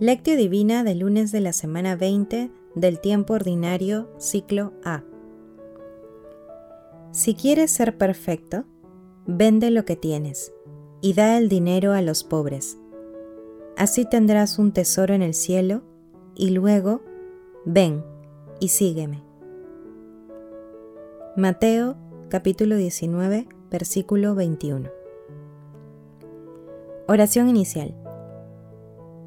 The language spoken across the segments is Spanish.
Lectio Divina del lunes de la semana 20 del tiempo ordinario, ciclo A. Si quieres ser perfecto, vende lo que tienes y da el dinero a los pobres. Así tendrás un tesoro en el cielo y luego, ven y sígueme. Mateo capítulo 19, versículo 21. Oración inicial.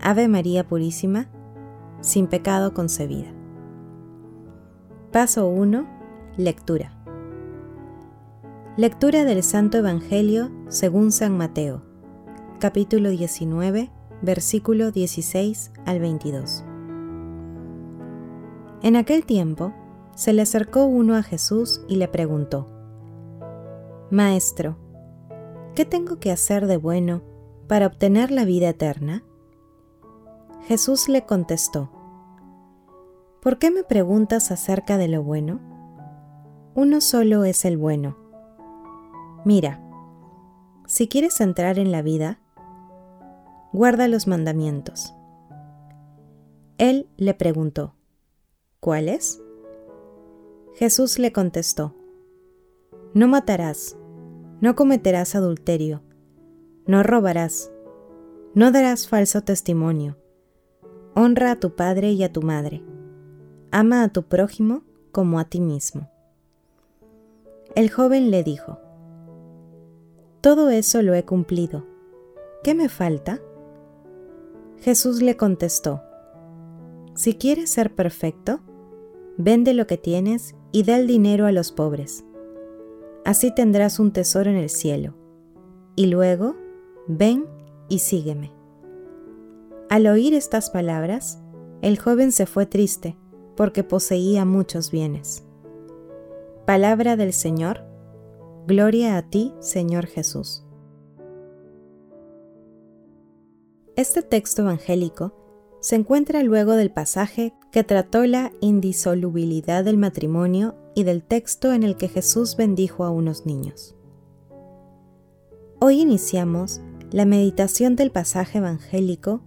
Ave María Purísima, sin pecado concebida. Paso 1. Lectura. Lectura del Santo Evangelio según San Mateo, capítulo 19, versículo 16 al 22. En aquel tiempo, se le acercó uno a Jesús y le preguntó, Maestro, ¿qué tengo que hacer de bueno para obtener la vida eterna? Jesús le contestó, ¿Por qué me preguntas acerca de lo bueno? Uno solo es el bueno. Mira, si quieres entrar en la vida, guarda los mandamientos. Él le preguntó, ¿cuáles? Jesús le contestó, No matarás, no cometerás adulterio, no robarás, no darás falso testimonio Honra a tu padre y a tu madre. Ama a tu prójimo como a ti mismo. El joven le dijo, Todo eso lo he cumplido. ¿Qué me falta? Jesús le contestó, Si quieres ser perfecto, vende lo que tienes y da el dinero a los pobres. Así tendrás un tesoro en el cielo. Y luego, ven y sígueme. Al oír estas palabras, el joven se fue triste, porque poseía muchos bienes. Palabra del Señor, Gloria a ti, Señor Jesús. Este texto evangélico se encuentra luego del pasaje que trató la indisolubilidad del matrimonio y del texto en el que Jesús bendijo a unos niños. Hoy iniciamos la meditación del pasaje evangélico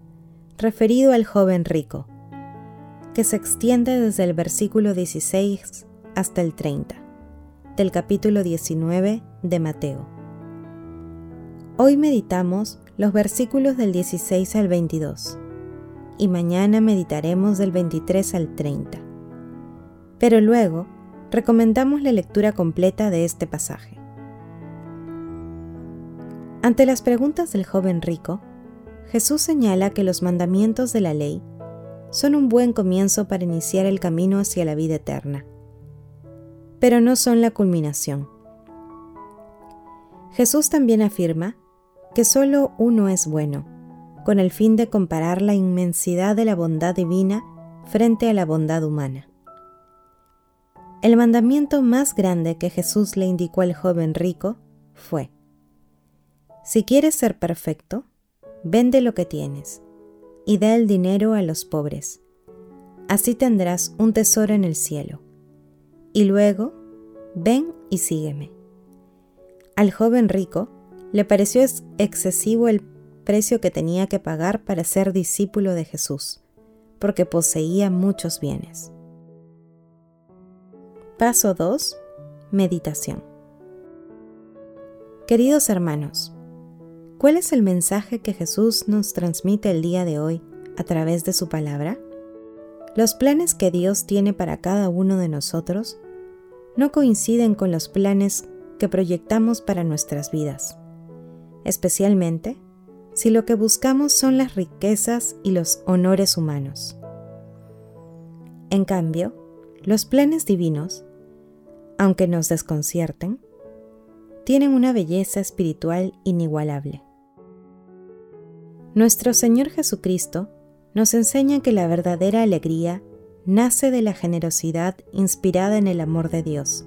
referido al joven rico, que se extiende desde el versículo 16 hasta el 30 del capítulo 19 de Mateo. Hoy meditamos los versículos del 16 al 22 y mañana meditaremos del 23 al 30. Pero luego recomendamos la lectura completa de este pasaje. Ante las preguntas del joven rico, Jesús señala que los mandamientos de la ley son un buen comienzo para iniciar el camino hacia la vida eterna, pero no son la culminación. Jesús también afirma que solo uno es bueno, con el fin de comparar la inmensidad de la bondad divina frente a la bondad humana. El mandamiento más grande que Jesús le indicó al joven rico fue, si quieres ser perfecto, Vende lo que tienes y da el dinero a los pobres. Así tendrás un tesoro en el cielo. Y luego, ven y sígueme. Al joven rico le pareció excesivo el precio que tenía que pagar para ser discípulo de Jesús, porque poseía muchos bienes. Paso 2. Meditación. Queridos hermanos, ¿Cuál es el mensaje que Jesús nos transmite el día de hoy a través de su palabra? Los planes que Dios tiene para cada uno de nosotros no coinciden con los planes que proyectamos para nuestras vidas, especialmente si lo que buscamos son las riquezas y los honores humanos. En cambio, los planes divinos, aunque nos desconcierten, tienen una belleza espiritual inigualable. Nuestro Señor Jesucristo nos enseña que la verdadera alegría nace de la generosidad inspirada en el amor de Dios,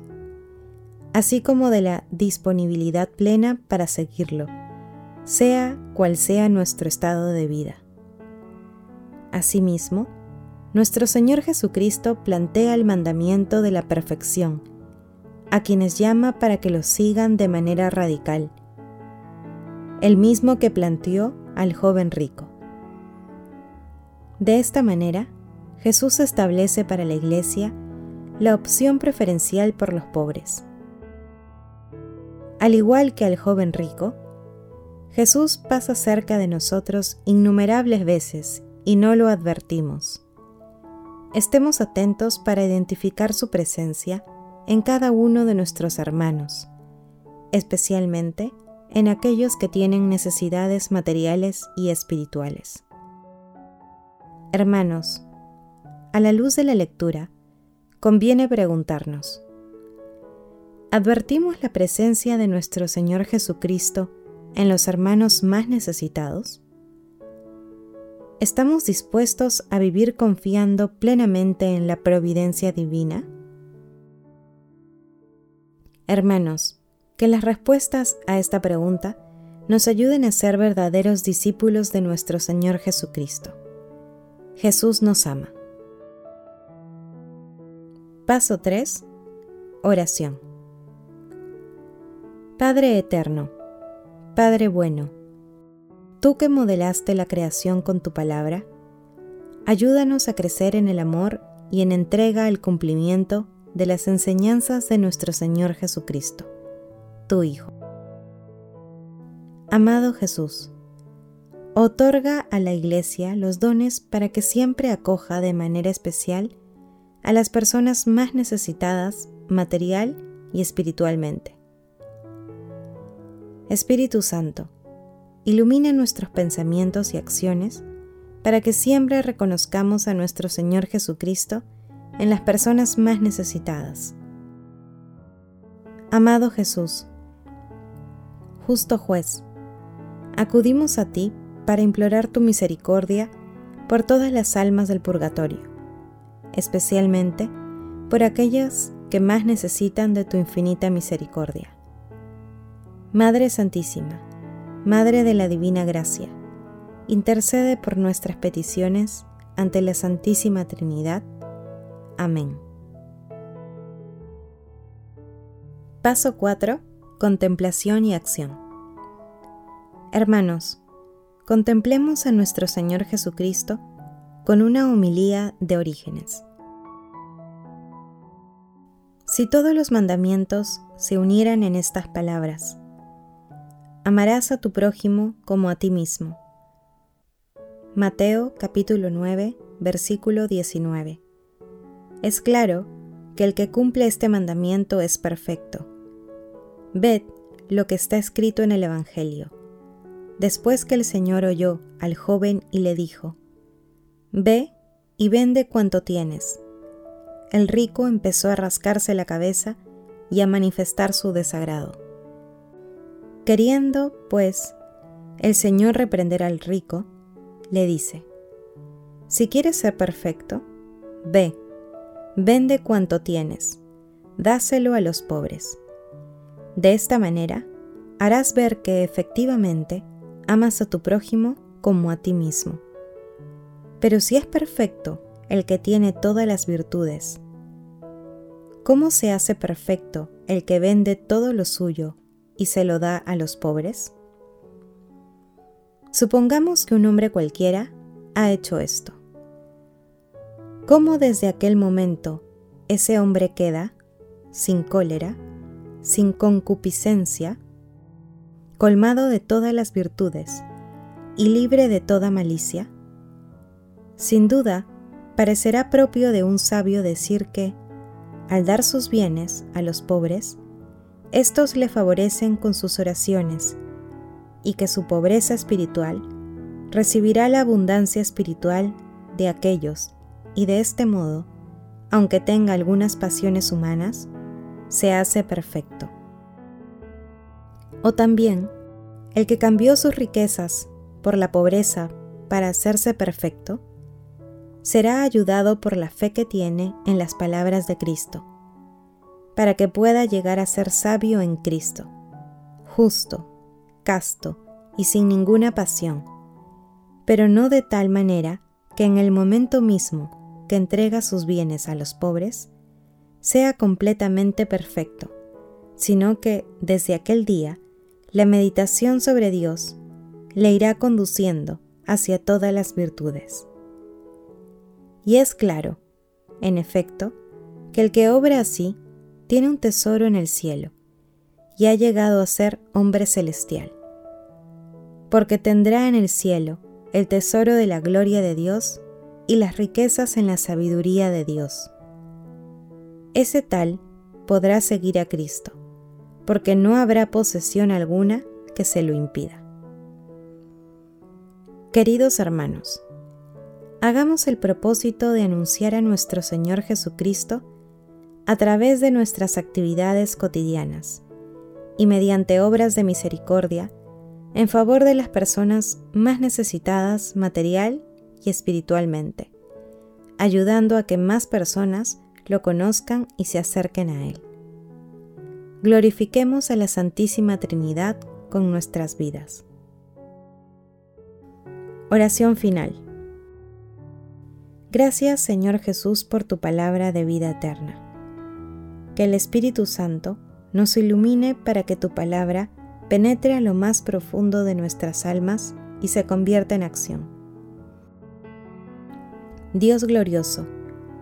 así como de la disponibilidad plena para seguirlo, sea cual sea nuestro estado de vida. Asimismo, nuestro Señor Jesucristo plantea el mandamiento de la perfección, a quienes llama para que lo sigan de manera radical, el mismo que planteó al joven rico. De esta manera, Jesús establece para la Iglesia la opción preferencial por los pobres. Al igual que al joven rico, Jesús pasa cerca de nosotros innumerables veces y no lo advertimos. Estemos atentos para identificar su presencia en cada uno de nuestros hermanos, especialmente en aquellos que tienen necesidades materiales y espirituales. Hermanos, a la luz de la lectura, conviene preguntarnos, ¿advertimos la presencia de nuestro Señor Jesucristo en los hermanos más necesitados? ¿Estamos dispuestos a vivir confiando plenamente en la providencia divina? Hermanos, que las respuestas a esta pregunta nos ayuden a ser verdaderos discípulos de nuestro Señor Jesucristo. Jesús nos ama. Paso 3. Oración. Padre Eterno, Padre Bueno, tú que modelaste la creación con tu palabra, ayúdanos a crecer en el amor y en entrega al cumplimiento de las enseñanzas de nuestro Señor Jesucristo, tu Hijo. Amado Jesús, otorga a la Iglesia los dones para que siempre acoja de manera especial a las personas más necesitadas material y espiritualmente. Espíritu Santo, ilumina nuestros pensamientos y acciones para que siempre reconozcamos a nuestro Señor Jesucristo en las personas más necesitadas. Amado Jesús, justo juez, acudimos a ti para implorar tu misericordia por todas las almas del purgatorio, especialmente por aquellas que más necesitan de tu infinita misericordia. Madre Santísima, Madre de la Divina Gracia, intercede por nuestras peticiones ante la Santísima Trinidad Amén. Paso 4. Contemplación y acción. Hermanos, contemplemos a nuestro Señor Jesucristo con una homilía de orígenes. Si todos los mandamientos se unieran en estas palabras, amarás a tu prójimo como a ti mismo. Mateo capítulo 9, versículo 19. Es claro que el que cumple este mandamiento es perfecto. Ved lo que está escrito en el Evangelio. Después que el Señor oyó al joven y le dijo, Ve y vende cuanto tienes. El rico empezó a rascarse la cabeza y a manifestar su desagrado. Queriendo, pues, el Señor reprender al rico, le dice, Si quieres ser perfecto, ve, Vende cuanto tienes, dáselo a los pobres. De esta manera, harás ver que efectivamente amas a tu prójimo como a ti mismo. Pero si es perfecto el que tiene todas las virtudes, ¿cómo se hace perfecto el que vende todo lo suyo y se lo da a los pobres? Supongamos que un hombre cualquiera ha hecho esto cómo desde aquel momento ese hombre queda sin cólera, sin concupiscencia, colmado de todas las virtudes y libre de toda malicia? Sin duda, parecerá propio de un sabio decir que, al dar sus bienes a los pobres, estos le favorecen con sus oraciones y que su pobreza espiritual recibirá la abundancia espiritual de aquellos y de este modo, aunque tenga algunas pasiones humanas, se hace perfecto. O también, el que cambió sus riquezas por la pobreza para hacerse perfecto, será ayudado por la fe que tiene en las palabras de Cristo, para que pueda llegar a ser sabio en Cristo, justo, casto y sin ninguna pasión, pero no de tal manera que en el momento mismo que entrega sus bienes a los pobres, sea completamente perfecto, sino que desde aquel día la meditación sobre Dios le irá conduciendo hacia todas las virtudes. Y es claro, en efecto, que el que obra así tiene un tesoro en el cielo y ha llegado a ser hombre celestial, porque tendrá en el cielo el tesoro de la gloria de Dios y las riquezas en la sabiduría de Dios. Ese tal podrá seguir a Cristo, porque no habrá posesión alguna que se lo impida. Queridos hermanos, hagamos el propósito de anunciar a nuestro Señor Jesucristo a través de nuestras actividades cotidianas y mediante obras de misericordia en favor de las personas más necesitadas material y espiritualmente, ayudando a que más personas lo conozcan y se acerquen a Él. Glorifiquemos a la Santísima Trinidad con nuestras vidas. Oración final. Gracias Señor Jesús por tu palabra de vida eterna. Que el Espíritu Santo nos ilumine para que tu palabra penetre a lo más profundo de nuestras almas y se convierta en acción. Dios glorioso,